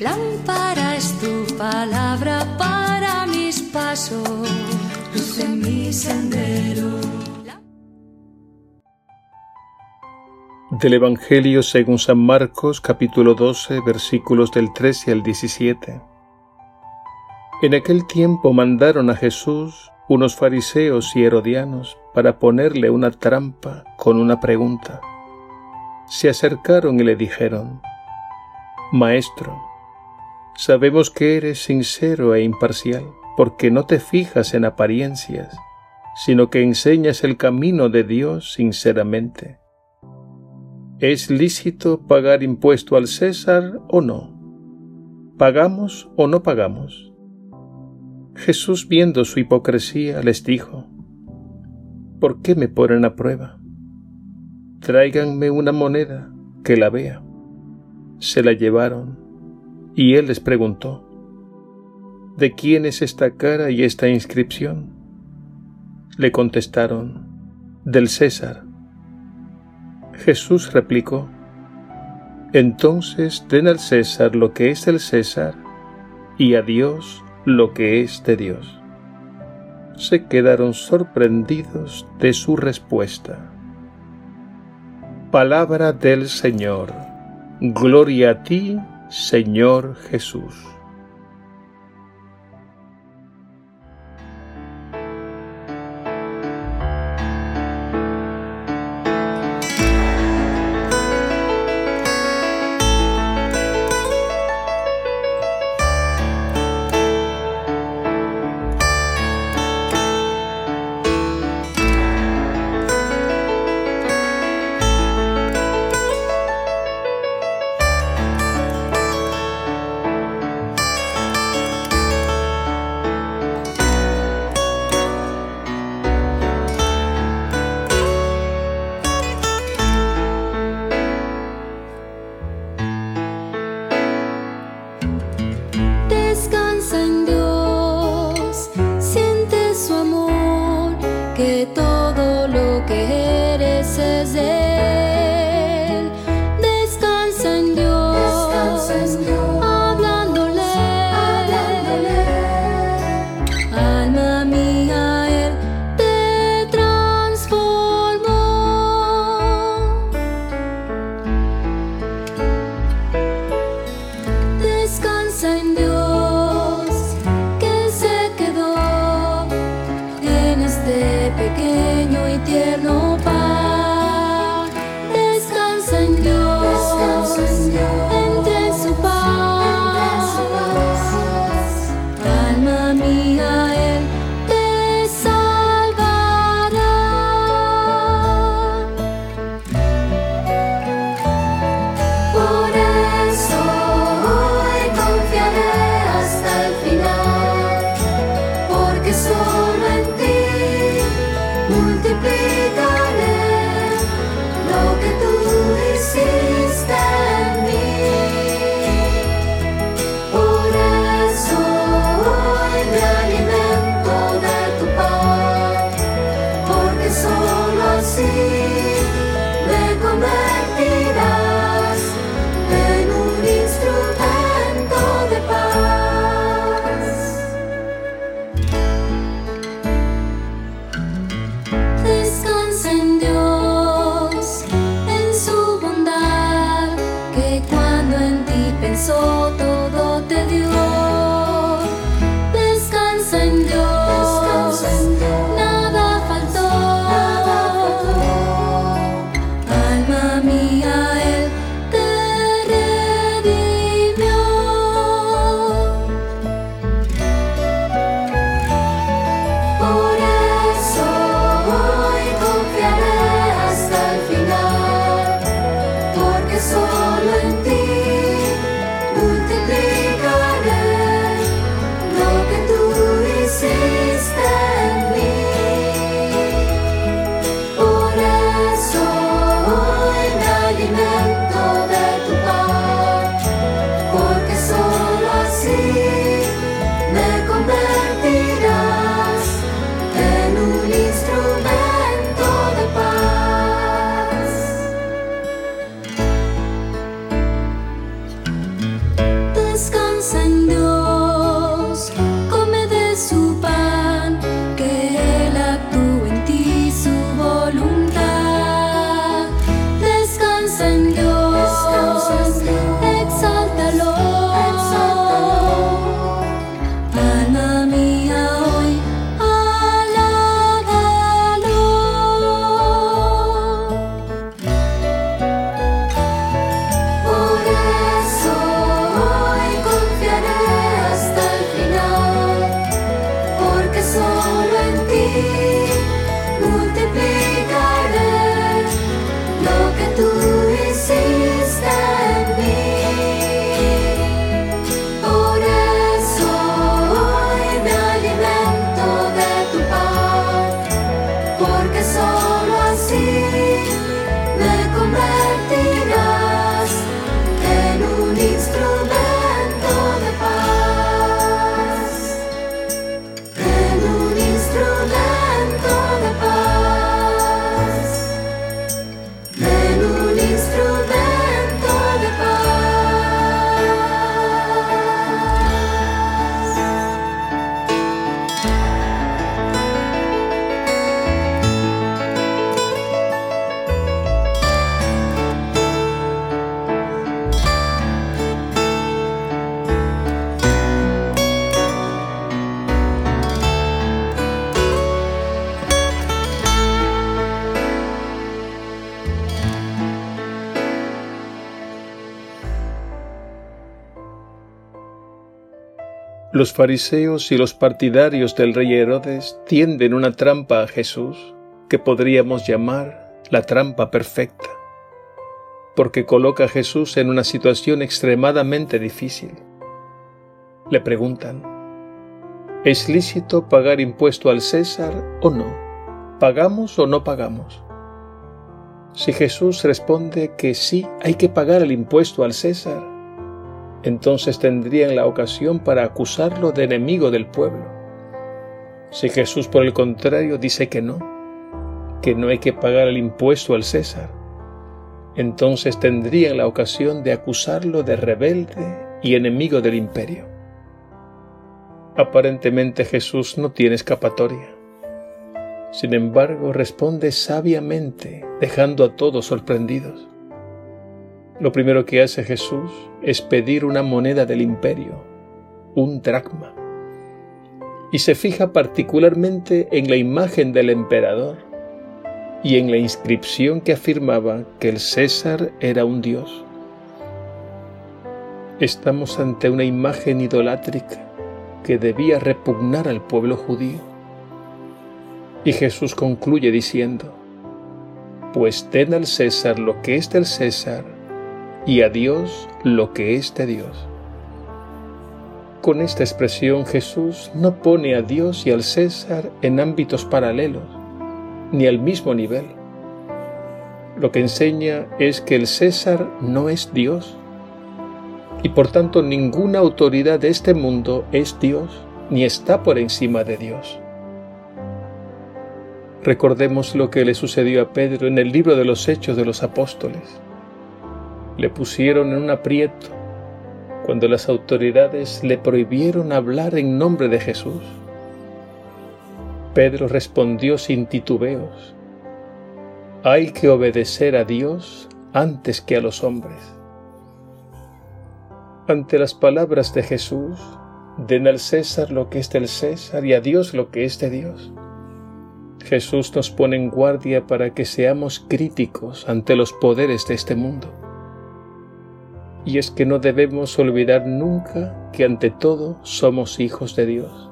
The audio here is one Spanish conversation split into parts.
Lámpara es tu palabra para mis pasos, luz en mi sendero. Del Evangelio según San Marcos capítulo 12 versículos del 13 al 17. En aquel tiempo mandaron a Jesús unos fariseos y herodianos para ponerle una trampa con una pregunta. Se acercaron y le dijeron, Maestro, sabemos que eres sincero e imparcial, porque no te fijas en apariencias, sino que enseñas el camino de Dios sinceramente. ¿Es lícito pagar impuesto al César o no? ¿Pagamos o no pagamos? Jesús viendo su hipocresía les dijo, ¿por qué me ponen a prueba? Tráiganme una moneda que la vea. Se la llevaron y él les preguntó, ¿de quién es esta cara y esta inscripción? Le contestaron, del César. Jesús replicó, entonces den al César lo que es del César y a Dios lo que es de Dios. Se quedaron sorprendidos de su respuesta. Palabra del Señor. Gloria a ti, Señor Jesús. Me. Los fariseos y los partidarios del rey Herodes tienden una trampa a Jesús que podríamos llamar la trampa perfecta, porque coloca a Jesús en una situación extremadamente difícil. Le preguntan, ¿es lícito pagar impuesto al César o no? ¿Pagamos o no pagamos? Si Jesús responde que sí hay que pagar el impuesto al César, entonces tendrían la ocasión para acusarlo de enemigo del pueblo. Si Jesús por el contrario dice que no, que no hay que pagar el impuesto al César, entonces tendrían la ocasión de acusarlo de rebelde y enemigo del imperio. Aparentemente Jesús no tiene escapatoria. Sin embargo, responde sabiamente, dejando a todos sorprendidos. Lo primero que hace Jesús es pedir una moneda del imperio, un dracma, y se fija particularmente en la imagen del emperador y en la inscripción que afirmaba que el César era un dios. Estamos ante una imagen idolátrica que debía repugnar al pueblo judío. Y Jesús concluye diciendo, Pues den al César lo que es del César y a Dios lo que es de Dios. Con esta expresión Jesús no pone a Dios y al César en ámbitos paralelos, ni al mismo nivel. Lo que enseña es que el César no es Dios, y por tanto ninguna autoridad de este mundo es Dios, ni está por encima de Dios. Recordemos lo que le sucedió a Pedro en el libro de los Hechos de los Apóstoles le pusieron en un aprieto cuando las autoridades le prohibieron hablar en nombre de Jesús. Pedro respondió sin titubeos, hay que obedecer a Dios antes que a los hombres. Ante las palabras de Jesús, den al César lo que es del César y a Dios lo que es de Dios. Jesús nos pone en guardia para que seamos críticos ante los poderes de este mundo y es que no debemos olvidar nunca que ante todo somos hijos de Dios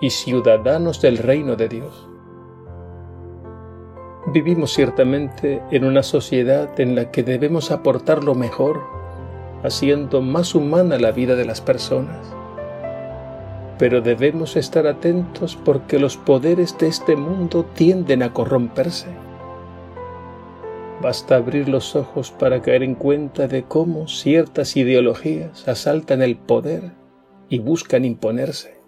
y ciudadanos del reino de Dios. Vivimos ciertamente en una sociedad en la que debemos aportar lo mejor, haciendo más humana la vida de las personas. Pero debemos estar atentos porque los poderes de este mundo tienden a corromperse Basta abrir los ojos para caer en cuenta de cómo ciertas ideologías asaltan el poder y buscan imponerse.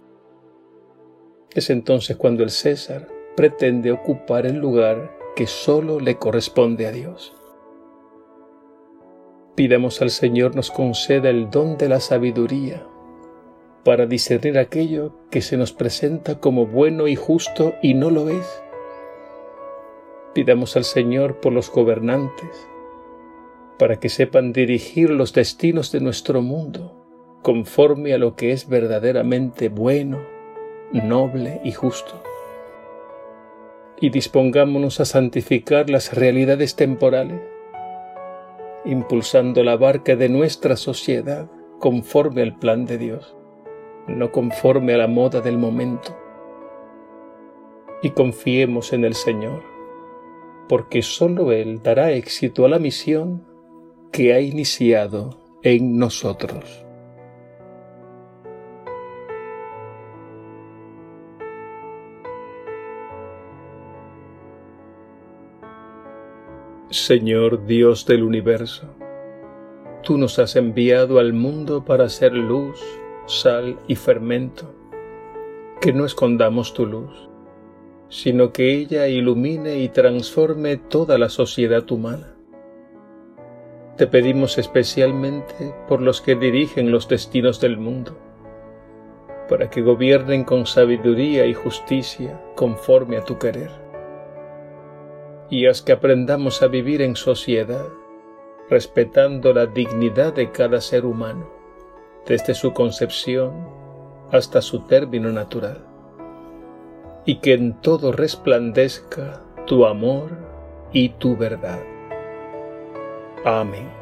Es entonces cuando el César pretende ocupar el lugar que sólo le corresponde a Dios. Pidamos al Señor nos conceda el don de la sabiduría para discernir aquello que se nos presenta como bueno y justo y no lo es Pidamos al Señor por los gobernantes, para que sepan dirigir los destinos de nuestro mundo conforme a lo que es verdaderamente bueno, noble y justo. Y dispongámonos a santificar las realidades temporales, impulsando la barca de nuestra sociedad conforme al plan de Dios, no conforme a la moda del momento. Y confiemos en el Señor porque sólo Él dará éxito a la misión que ha iniciado en nosotros. Señor Dios del universo, tú nos has enviado al mundo para ser luz, sal y fermento. Que no escondamos tu luz sino que ella ilumine y transforme toda la sociedad humana. Te pedimos especialmente por los que dirigen los destinos del mundo, para que gobiernen con sabiduría y justicia conforme a tu querer. Y haz que aprendamos a vivir en sociedad, respetando la dignidad de cada ser humano, desde su concepción hasta su término natural y que en todo resplandezca tu amor y tu verdad. Amén.